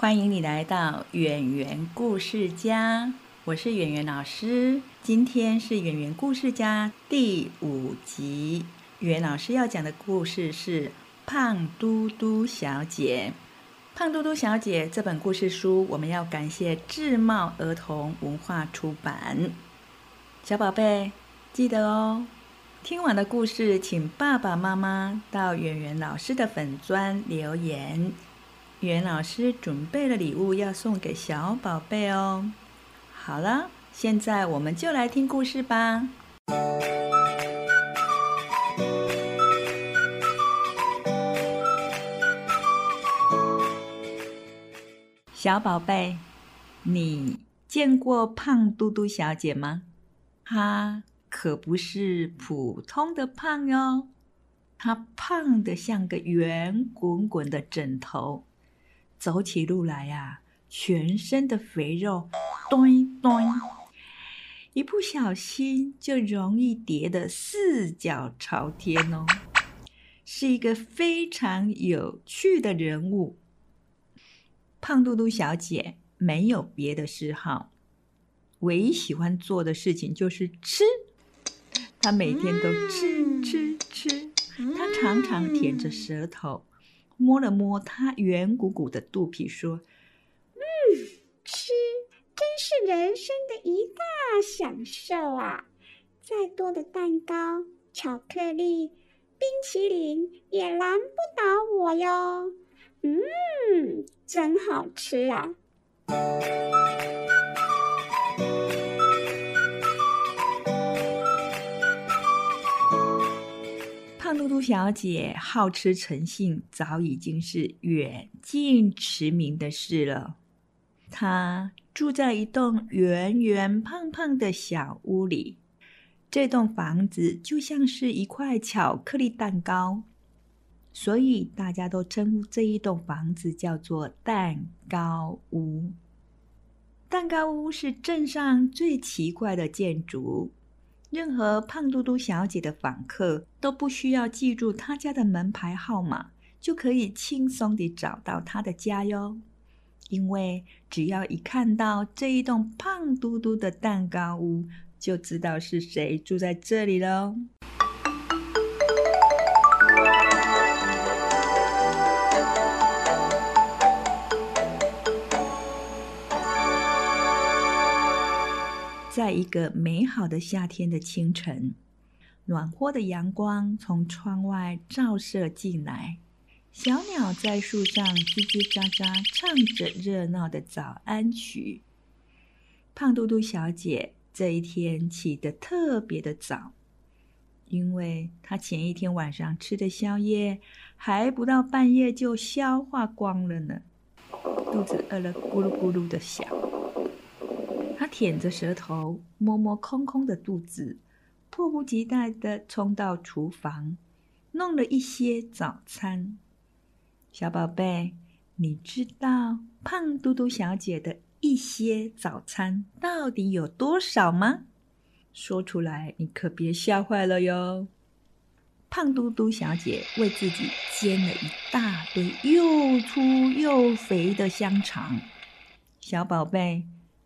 欢迎你来到圆圆故事家，我是圆圆老师。今天是圆圆故事家第五集，圆老师要讲的故事是《胖嘟嘟小姐》。《胖嘟嘟小姐》这本故事书，我们要感谢智茂儿童文化出版。小宝贝，记得哦。听完的故事，请爸爸妈妈到圆圆老师的粉砖留言。袁老师准备了礼物要送给小宝贝哦。好了，现在我们就来听故事吧。小宝贝，你见过胖嘟嘟小姐吗？她可不是普通的胖哟，她胖的像个圆滚滚的枕头。走起路来呀，全身的肥肉咚咚，一不小心就容易跌得四脚朝天哦，是一个非常有趣的人物。胖嘟嘟小姐没有别的嗜好，唯一喜欢做的事情就是吃。她每天都吃吃吃，她常常舔着舌头。摸了摸他圆鼓鼓的肚皮，说：“嗯，吃真是人生的一大享受啊！再多的蛋糕、巧克力、冰淇淋也难不倒我哟。嗯，真好吃啊！”嘟嘟小姐好吃成性，早已经是远近驰名的事了。她住在一栋圆圆胖胖的小屋里，这栋房子就像是一块巧克力蛋糕，所以大家都称呼这一栋房子叫做蛋糕屋。蛋糕屋是镇上最奇怪的建筑。任何胖嘟嘟小姐的访客都不需要记住她家的门牌号码，就可以轻松地找到她的家哟。因为只要一看到这一栋胖嘟嘟的蛋糕屋，就知道是谁住在这里喽。在一个美好的夏天的清晨，暖和的阳光从窗外照射进来，小鸟在树上叽叽喳喳唱着热闹的早安曲。胖嘟嘟小姐这一天起得特别的早，因为她前一天晚上吃的宵夜还不到半夜就消化光了呢，肚子饿了咕噜咕噜的响。舔着舌头，摸摸空空的肚子，迫不及待的冲到厨房，弄了一些早餐。小宝贝，你知道胖嘟嘟小姐的一些早餐到底有多少吗？说出来，你可别吓坏了哟。胖嘟嘟小姐为自己煎了一大堆又粗又肥的香肠。小宝贝。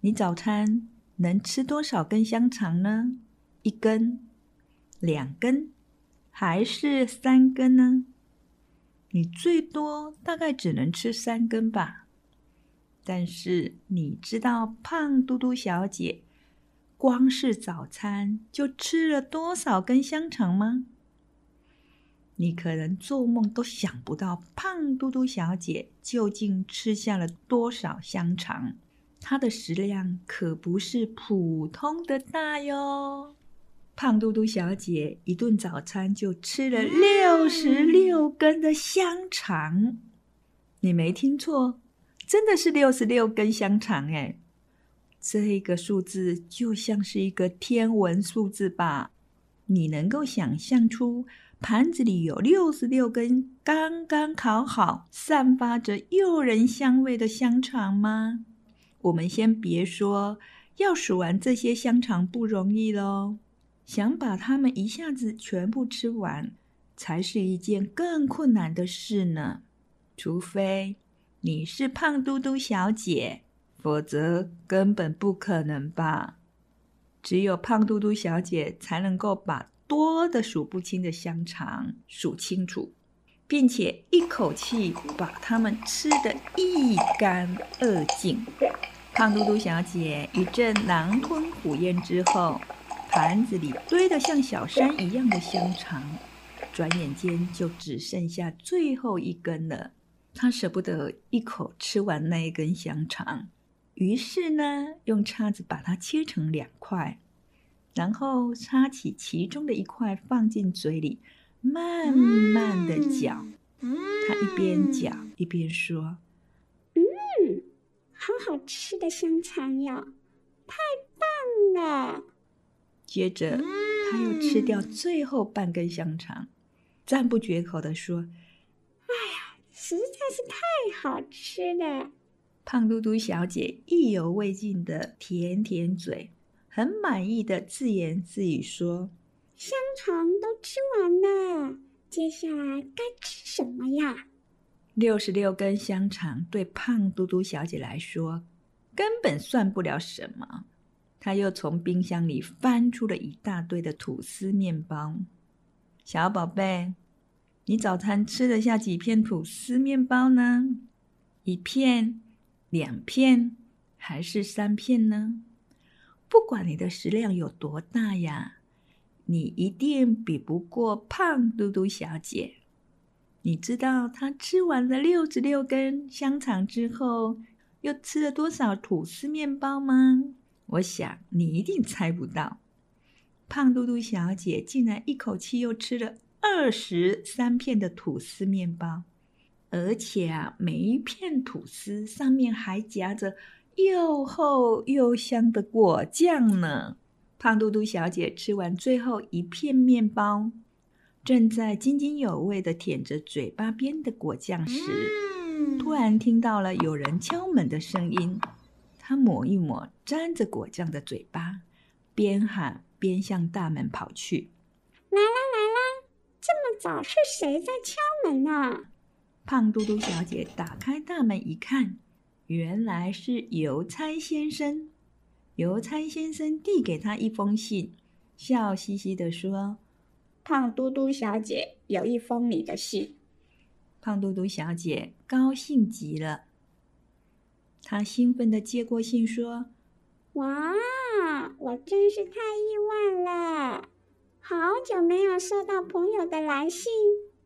你早餐能吃多少根香肠呢？一根、两根，还是三根呢？你最多大概只能吃三根吧。但是你知道胖嘟嘟小姐光是早餐就吃了多少根香肠吗？你可能做梦都想不到胖嘟嘟小姐究竟吃下了多少香肠。它的食量可不是普通的大哟！胖嘟嘟小姐一顿早餐就吃了六十六根的香肠，你没听错，真的是六十六根香肠哎！这个数字就像是一个天文数字吧？你能够想象出盘子里有六十六根刚刚烤好、散发着诱人香味的香肠吗？我们先别说，要数完这些香肠不容易喽，想把它们一下子全部吃完，才是一件更困难的事呢。除非你是胖嘟嘟小姐，否则根本不可能吧？只有胖嘟嘟小姐才能够把多的数不清的香肠数清楚，并且一口气把它们吃得一干二净。胖嘟嘟小姐一阵狼吞虎咽之后，盘子里堆得像小山一样的香肠，转眼间就只剩下最后一根了。她舍不得一口吃完那一根香肠，于是呢，用叉子把它切成两块，然后插起其中的一块放进嘴里，慢慢的嚼。她一边嚼一边说。好好吃的香肠哟，太棒了！接着，他又吃掉最后半根香肠，赞不绝口的说：“哎呀，实在是太好吃了！”胖嘟嘟小姐意犹未尽的舔舔嘴，很满意的自言自语说：“香肠都吃完了，接下来该吃什么呀？”六十六根香肠对胖嘟嘟小姐来说根本算不了什么。她又从冰箱里翻出了一大堆的吐司面包。小宝贝，你早餐吃得下几片吐司面包呢？一片、两片，还是三片呢？不管你的食量有多大呀，你一定比不过胖嘟嘟小姐。你知道他吃完了六十六根香肠之后，又吃了多少吐司面包吗？我想你一定猜不到。胖嘟嘟小姐竟然一口气又吃了二十三片的吐司面包，而且啊，每一片吐司上面还夹着又厚又香的果酱呢。胖嘟嘟小姐吃完最后一片面包。正在津津有味的舔着嘴巴边的果酱时，突然听到了有人敲门的声音。他抹一抹沾着果酱的嘴巴，边喊边向大门跑去。来啦来啦，这么早是谁在敲门啊？胖嘟嘟小姐打开大门一看，原来是邮差先生。邮差先生递给他一封信，笑嘻嘻地说。胖嘟嘟小姐有一封你的信。胖嘟嘟小姐高兴极了，她兴奋地接过信说：“哇，我真是太意外了！好久没有收到朋友的来信，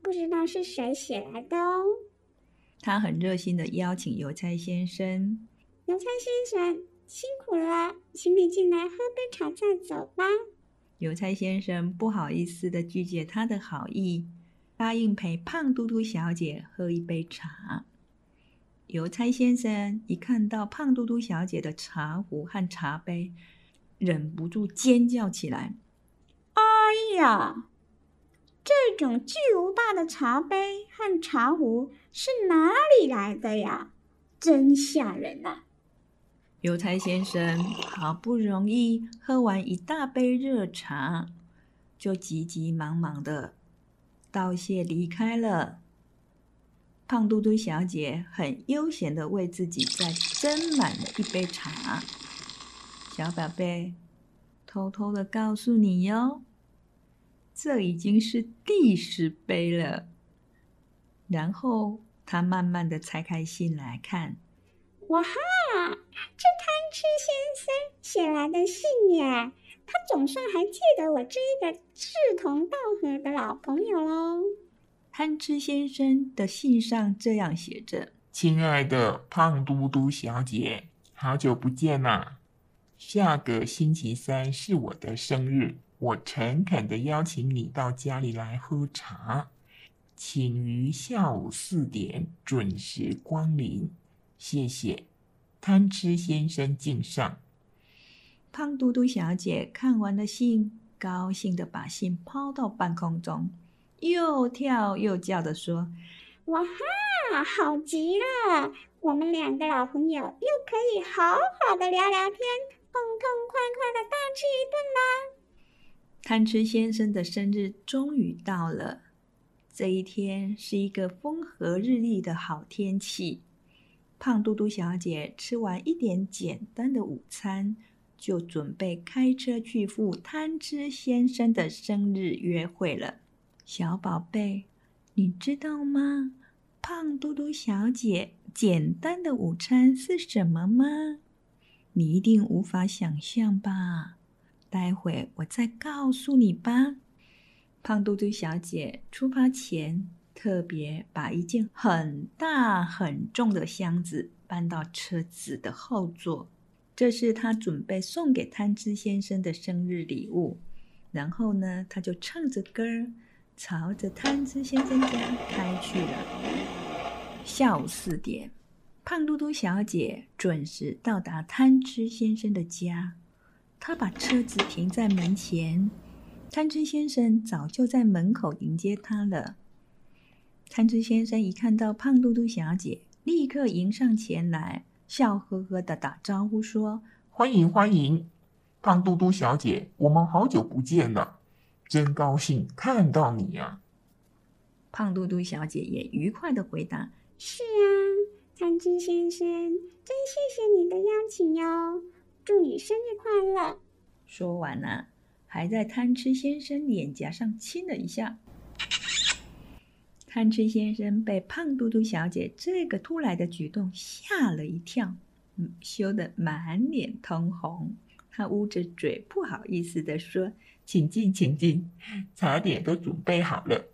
不知道是谁写来的哦。”她很热心地邀请邮差先生：“邮差先生辛苦了，请你进来喝杯茶再走吧。”邮差先生不好意思的拒绝他的好意，答应陪胖嘟嘟小姐喝一杯茶。邮差先生一看到胖嘟嘟小姐的茶壶和茶杯，忍不住尖叫起来：“哎呀，这种巨无霸的茶杯和茶壶是哪里来的呀？真吓人呐！”邮差先生好不容易喝完一大杯热茶，就急急忙忙的道谢离开了。胖嘟嘟小姐很悠闲的为自己再斟满了一杯茶。小宝贝，偷偷的告诉你哟，这已经是第十杯了。然后他慢慢的拆开信来看。哇哈！这贪吃先生写来的信呀，他总算还记得我这一个志同道合的老朋友喽。贪吃先生的信上这样写着：“亲爱的胖嘟嘟小姐，好久不见啦！下个星期三是我的生日，我诚恳的邀请你到家里来喝茶，请于下午四点准时光临。”谢谢，贪吃先生敬上。胖嘟嘟小姐看完了信，高兴的把信抛到半空中，又跳又叫的说：“哇哈，好极了！我们两个老朋友又可以好好的聊聊天，痛痛快快的大吃一顿啦！”贪吃先生的生日终于到了，这一天是一个风和日丽的好天气。胖嘟嘟小姐吃完一点简单的午餐。就准备开车去赴贪吃先生的生日约会了，小宝贝，你知道吗？胖嘟嘟小姐简单的午餐是什么吗？你一定无法想象吧？待会我再告诉你吧。胖嘟嘟小姐出发前，特别把一件很大很重的箱子搬到车子的后座。这是他准备送给贪吃先生的生日礼物。然后呢，他就唱着歌儿，朝着贪吃先生家开去了。下午四点，胖嘟嘟小姐准时到达贪吃先生的家。她把车子停在门前，贪吃先生早就在门口迎接她了。贪吃先生一看到胖嘟嘟小姐，立刻迎上前来。笑呵呵的打招呼说：“欢迎欢迎，胖嘟嘟小姐，我们好久不见了，真高兴看到你呀。”胖嘟嘟小姐也愉快的回答：“是啊，贪吃先生，真谢谢你的邀请哟，祝你生日快乐。”说完了，还在贪吃先生脸颊上亲了一下。贪吃先生被胖嘟嘟小姐这个突来的举动吓了一跳，嗯，羞得满脸通红。他捂着嘴，不好意思的说：“请进，请进，茶点都准备好了。”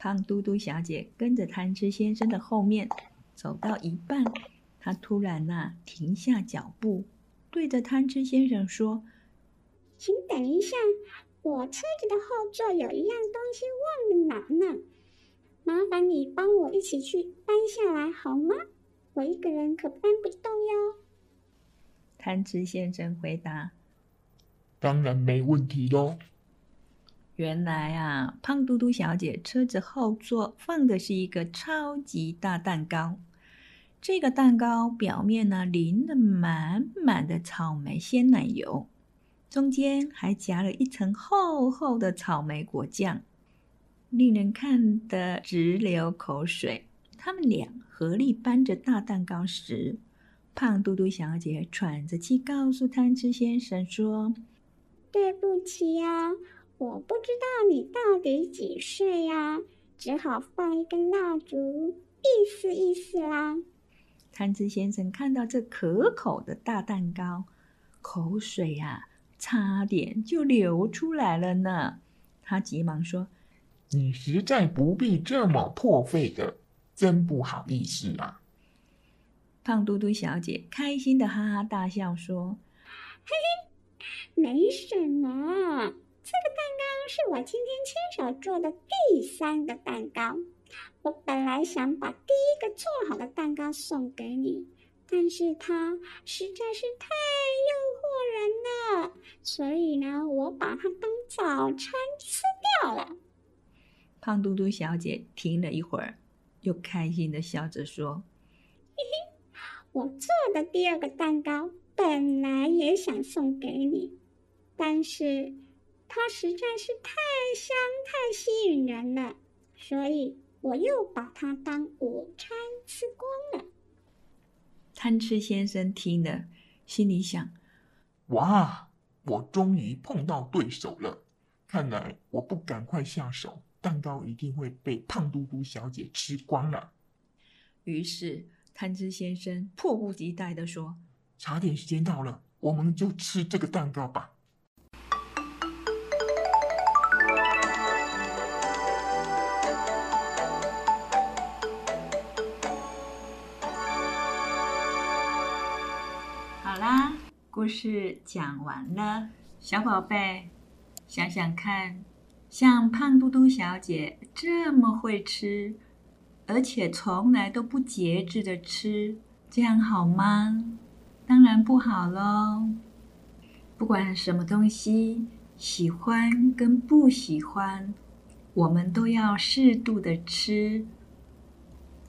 胖嘟嘟小姐跟着贪吃先生的后面走到一半，她突然呐停下脚步，对着贪吃先生说：“请等一下，我车子的后座有一样东西忘了拿呢。”麻烦你帮我一起去搬下来好吗？我一个人可搬不动哟。贪吃先生回答：“当然没问题喽。”原来啊，胖嘟嘟小姐车子后座放的是一个超级大蛋糕。这个蛋糕表面呢淋了满满的草莓鲜奶油，中间还夹了一层厚厚的草莓果酱。令人看得直流口水。他们俩合力搬着大蛋糕时，胖嘟嘟小姐喘着气告诉贪吃先生说：“对不起呀，我不知道你到底几岁呀，只好放一根蜡烛，意思意思啦。”贪吃先生看到这可口的大蛋糕，口水呀，差点就流出来了呢。他急忙说。你实在不必这么破费的，真不好意思啊！胖嘟嘟小姐开心的哈哈大笑说：“嘿嘿，没什么，这个蛋糕是我今天亲手做的第三个蛋糕。我本来想把第一个做好的蛋糕送给你，但是它实在是太诱惑人了，所以呢，我把它当早餐吃掉了。”胖嘟嘟小姐停了一会儿，又开心的笑着说：“嘿嘿，我做的第二个蛋糕本来也想送给你，但是它实在是太香、太吸引人了，所以我又把它当午餐吃光了。”贪吃先生听了，心里想：“哇，我终于碰到对手了！看来我不赶快下手。”蛋糕一定会被胖嘟嘟小姐吃光了。于是贪吃先生迫不及待的说：“茶点时间到了，我们就吃这个蛋糕吧。”好啦，故事讲完了，小宝贝，想想看。像胖嘟嘟小姐这么会吃，而且从来都不节制的吃，这样好吗？当然不好喽。不管什么东西，喜欢跟不喜欢，我们都要适度的吃。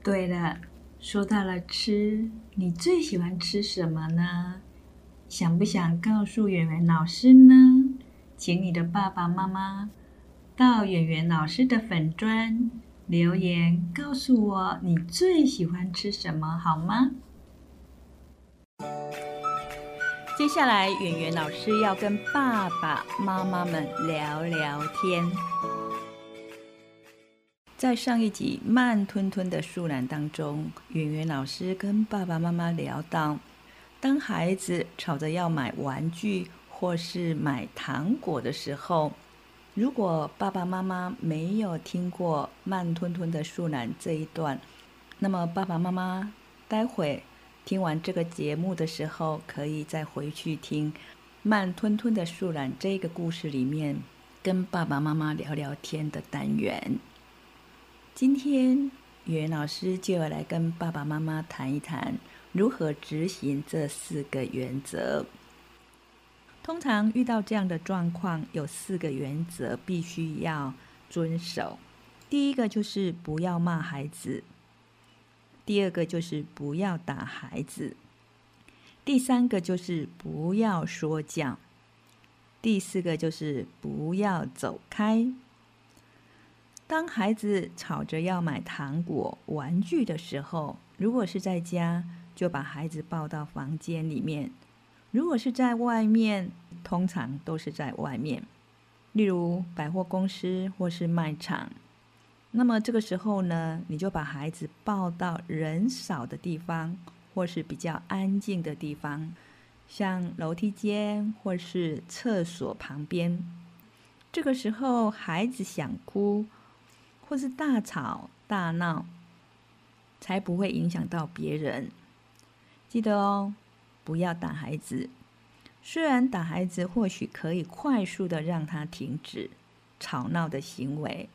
对了，说到了吃，你最喜欢吃什么呢？想不想告诉圆圆老师呢？请你的爸爸妈妈到圆圆老师的粉砖留言，告诉我你最喜欢吃什么，好吗？接下来，圆圆老师要跟爸爸妈妈们聊聊天。在上一集《慢吞吞的树懒》当中，圆圆老师跟爸爸妈妈聊到，当孩子吵着要买玩具或是买糖果的时候，如果爸爸妈妈没有听过《慢吞吞的树懒》这一段，那么爸爸妈妈待会。听完这个节目的时候，可以再回去听《慢吞吞的树懒》这个故事里面跟爸爸妈妈聊聊天的单元。今天袁老师就要来跟爸爸妈妈谈一谈如何执行这四个原则。通常遇到这样的状况，有四个原则必须要遵守。第一个就是不要骂孩子。第二个就是不要打孩子，第三个就是不要说教，第四个就是不要走开。当孩子吵着要买糖果、玩具的时候，如果是在家，就把孩子抱到房间里面；如果是在外面，通常都是在外面，例如百货公司或是卖场。那么这个时候呢，你就把孩子抱到人少的地方，或是比较安静的地方，像楼梯间或是厕所旁边。这个时候，孩子想哭或是大吵大闹，才不会影响到别人。记得哦，不要打孩子。虽然打孩子或许可以快速的让他停止吵闹的行为。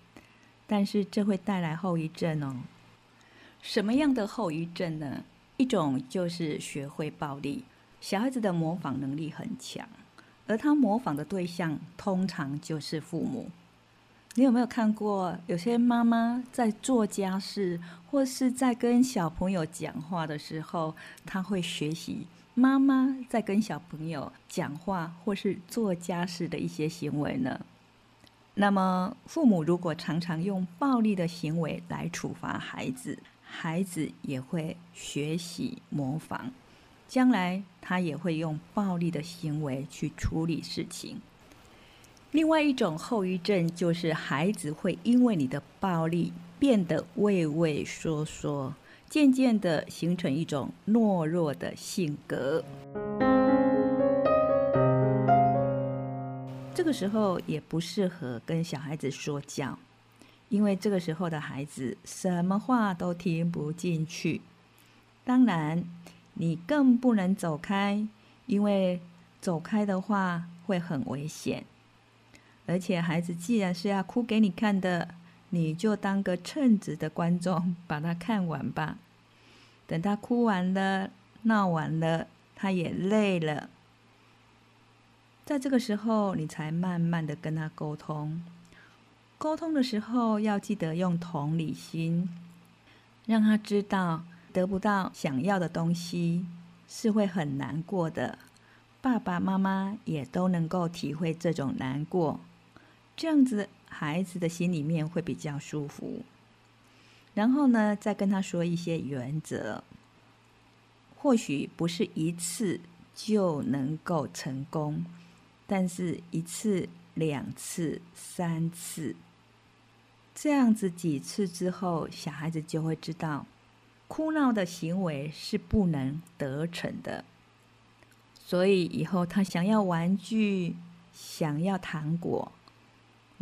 但是这会带来后遗症哦。什么样的后遗症呢？一种就是学会暴力。小孩子的模仿能力很强，而他模仿的对象通常就是父母。你有没有看过有些妈妈在做家事，或是在跟小朋友讲话的时候，他会学习妈妈在跟小朋友讲话或是做家事的一些行为呢？那么，父母如果常常用暴力的行为来处罚孩子，孩子也会学习模仿，将来他也会用暴力的行为去处理事情。另外一种后遗症就是，孩子会因为你的暴力变得畏畏缩缩，渐渐的形成一种懦弱的性格。这个时候也不适合跟小孩子说教，因为这个时候的孩子什么话都听不进去。当然，你更不能走开，因为走开的话会很危险。而且，孩子既然是要哭给你看的，你就当个称职的观众，把他看完吧。等他哭完了、闹完了，他也累了。在这个时候，你才慢慢的跟他沟通。沟通的时候，要记得用同理心，让他知道得不到想要的东西是会很难过的。爸爸妈妈也都能够体会这种难过，这样子孩子的心里面会比较舒服。然后呢，再跟他说一些原则，或许不是一次就能够成功。但是，一次、两次、三次，这样子几次之后，小孩子就会知道，哭闹的行为是不能得逞的。所以以后他想要玩具、想要糖果，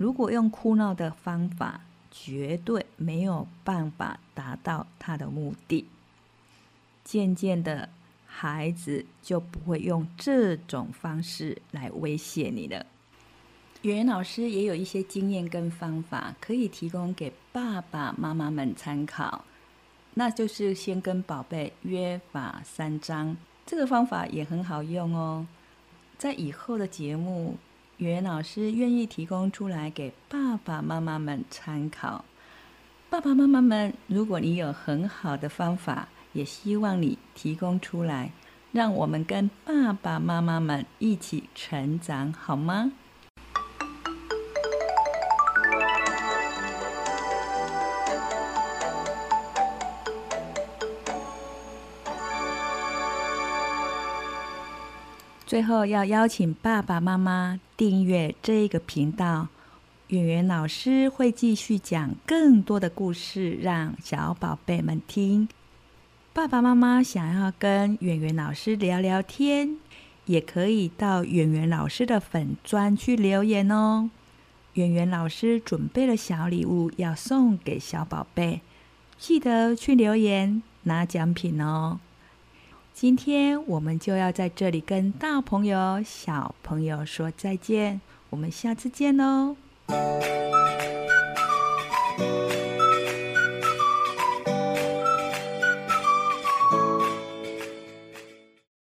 如果用哭闹的方法，绝对没有办法达到他的目的。渐渐的。孩子就不会用这种方式来威胁你了。圆圆老师也有一些经验跟方法可以提供给爸爸妈妈们参考。那就是先跟宝贝约法三章，这个方法也很好用哦。在以后的节目，圆圆老师愿意提供出来给爸爸妈妈们参考。爸爸妈妈们，如果你有很好的方法，也希望你提供出来，让我们跟爸爸妈妈们一起成长，好吗？最后要邀请爸爸妈妈订阅这个频道，圆圆老师会继续讲更多的故事，让小宝贝们听。爸爸妈妈想要跟圆圆老师聊聊天，也可以到圆圆老师的粉专去留言哦。圆圆老师准备了小礼物要送给小宝贝，记得去留言拿奖品哦。今天我们就要在这里跟大朋友、小朋友说再见，我们下次见喽。